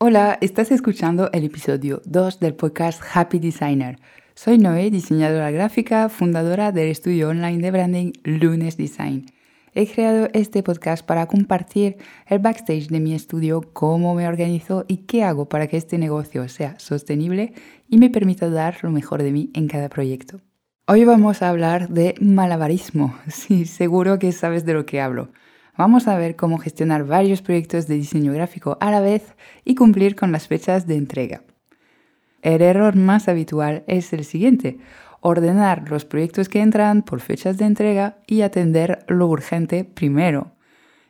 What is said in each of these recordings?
Hola, estás escuchando el episodio 2 del podcast Happy Designer. Soy Noé, diseñadora gráfica, fundadora del estudio online de branding Lunes Design. He creado este podcast para compartir el backstage de mi estudio, cómo me organizo y qué hago para que este negocio sea sostenible y me permita dar lo mejor de mí en cada proyecto. Hoy vamos a hablar de malabarismo. Sí, seguro que sabes de lo que hablo. Vamos a ver cómo gestionar varios proyectos de diseño gráfico a la vez y cumplir con las fechas de entrega. El error más habitual es el siguiente, ordenar los proyectos que entran por fechas de entrega y atender lo urgente primero.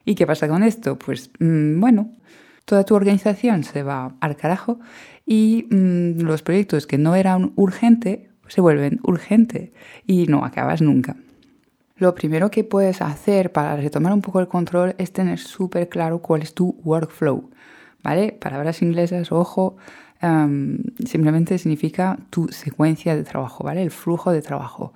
¿Y qué pasa con esto? Pues mm, bueno, toda tu organización se va al carajo y mm, los proyectos que no eran urgentes se vuelven urgentes y no acabas nunca. Lo primero que puedes hacer para retomar un poco el control es tener súper claro cuál es tu workflow, ¿vale? Palabras inglesas, ojo, em, simplemente significa tu secuencia de trabajo, ¿vale? El flujo de trabajo.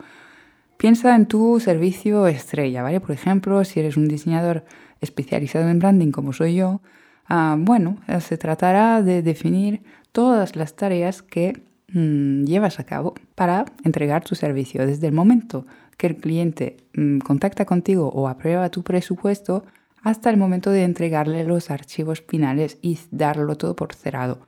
Piensa en tu servicio estrella, ¿vale? Por ejemplo, si eres un diseñador especializado en branding como soy yo, ah, bueno, se tratará de definir todas las tareas que mm, llevas a cabo para entregar tu servicio desde el momento que el cliente mm, contacta contigo o aprueba tu presupuesto hasta el momento de entregarle los archivos finales y darlo todo por cerrado.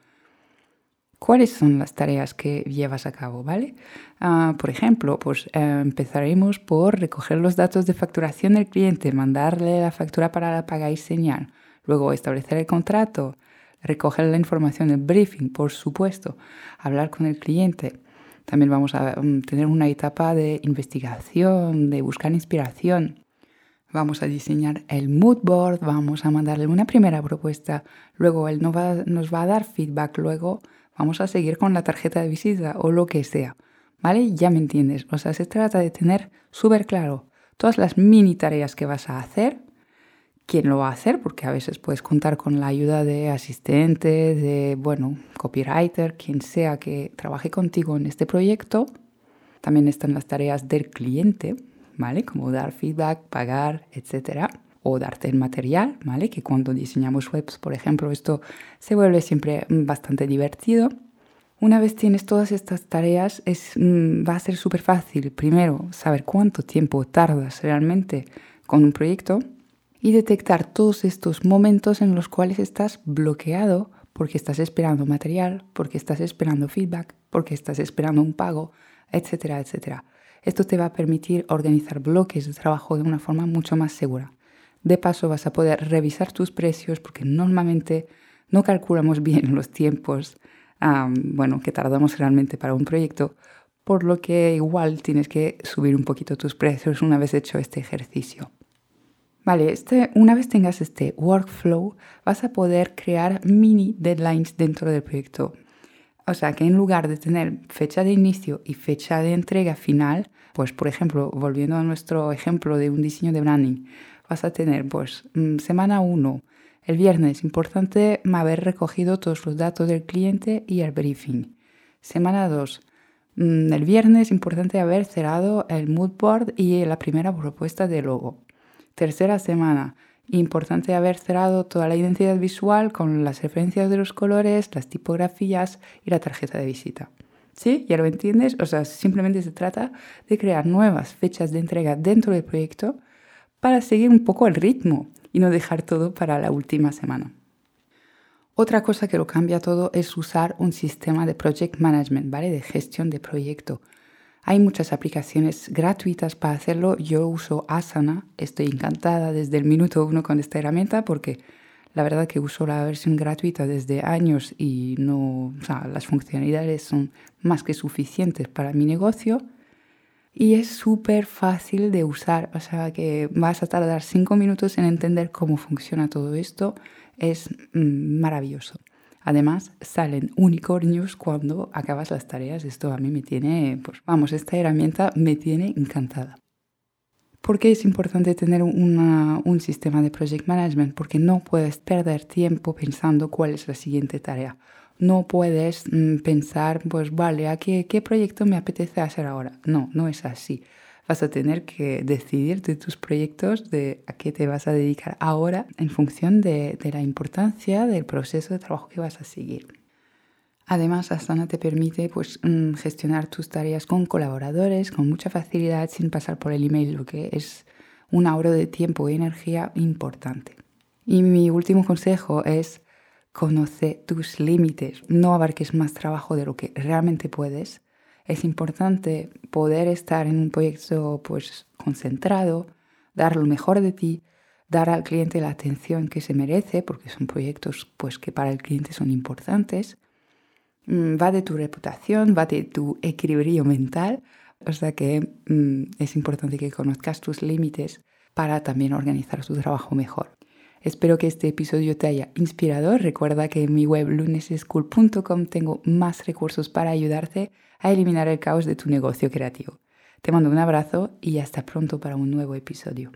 ¿Cuáles son las tareas que llevas a cabo? ¿vale? Ah, por ejemplo, pues eh, empezaremos por recoger los datos de facturación del cliente, mandarle la factura para la paga y señal, luego establecer el contrato, recoger la información del briefing, por supuesto, hablar con el cliente, también vamos a mm, tener una etapa de investigación, de buscar inspiración. Vamos a diseñar el mood board, vamos a mandarle una primera propuesta, luego él nos va, nos va a dar feedback, luego vamos a seguir con la tarjeta de visita o lo que sea. ¿Vale? Ya me entiendes. O sea, se trata de tener súper claro todas las mini tareas que vas a hacer quién lo va a hacer, porque a veces puedes contar con la ayuda de asistente, de, bueno, copywriter, quien sea que trabaje contigo en este proyecto. También están las tareas del cliente, ¿vale? Como dar feedback, pagar, etcétera. O darte el material, ¿vale? Que cuando diseñamos webs, por ejemplo, esto se vuelve siempre bastante divertido. Una vez tienes todas estas tareas, es, mm, va a ser súper fácil, primero, saber cuánto tiempo tardas realmente con un proyecto y detectar todos estos momentos en los cuales estás bloqueado porque estás esperando material, porque estás esperando feedback, porque estás esperando un pago, etcétera, etcétera. Esto te va a permitir organizar bloques de trabajo de una forma mucho más segura. De paso vas a poder revisar tus precios porque normalmente no calculamos bien los tiempos bueno, que tardamos realmente para un proyecto, por lo que igual tienes que subir un poquito tus precios una vez hecho este ejercicio. Vale, este, una vez tengas este workflow, vas a poder crear mini deadlines dentro del proyecto. O sea que en lugar de tener fecha de inicio y fecha de entrega final, pues por ejemplo, volviendo a nuestro ejemplo de un diseño de branding, vas a tener pues mm, semana 1, el viernes, importante haber recogido todos los datos del cliente y el briefing. Semana 2, mm, el viernes, importante haber cerrado el mood board y la primera propuesta de logo. Tercera semana. Importante haber cerrado toda la identidad visual con las referencias de los colores, las tipografías y la tarjeta de visita. ¿Sí? ¿Ya lo entiendes? O sea, simplemente se trata de crear nuevas fechas de entrega dentro del proyecto para seguir un poco el ritmo y no dejar todo para la última semana. Otra cosa que lo cambia todo es usar un sistema de project management, ¿vale? De gestión de proyecto. Hay muchas aplicaciones gratuitas para hacerlo. Yo uso Asana. Estoy encantada desde el minuto uno con esta herramienta porque la verdad que uso la versión gratuita desde años y no, las funcionalidades son más que suficientes para mi negocio. Y es súper fácil de usar, o sea que vas a tardar cinco minutos en entender cómo funciona todo esto. Es mm, maravilloso. Además, salen unicornios cuando acabas las tareas. Esto a mí me tiene, pues vamos, esta herramienta me tiene encantada. ¿Por qué es importante tener un sistema de project management? Porque no puedes perder tiempo pensando cuál es la siguiente tarea. No puedes mm, pensar, pues vale, ¿a qué, qué proyecto me apetece hacer ahora? No, no es así. Vas a tener que decidir de tus proyectos de a qué te vas a dedicar ahora en función de, de la importancia del proceso de trabajo que vas a seguir. Además, Asana te permite pues, mm, gestionar tus tareas con colaboradores con mucha facilidad sin pasar por el email, lo que es un ahorro de tiempo y energía importante. Y mi último consejo es conoce tus límites, no abarques más trabajo de lo que realmente puedes. Es importante poder estar en un proyecto pues concentrado, dar lo mejor de ti, dar al cliente la atención que se merece, porque son proyectos pues que para el cliente son importantes. Mm, va de tu reputación, va de tu equilibrio mental, o sea que mm, es importante que conozcas tus límites para también organizar tu trabajo mejor. Espero que este episodio te haya inspirado. Recuerda que en mi web luneseschool.com tengo más recursos para ayudarte a eliminar el caos de tu negocio creativo. Te mando un abrazo y hasta pronto para un nuevo episodio.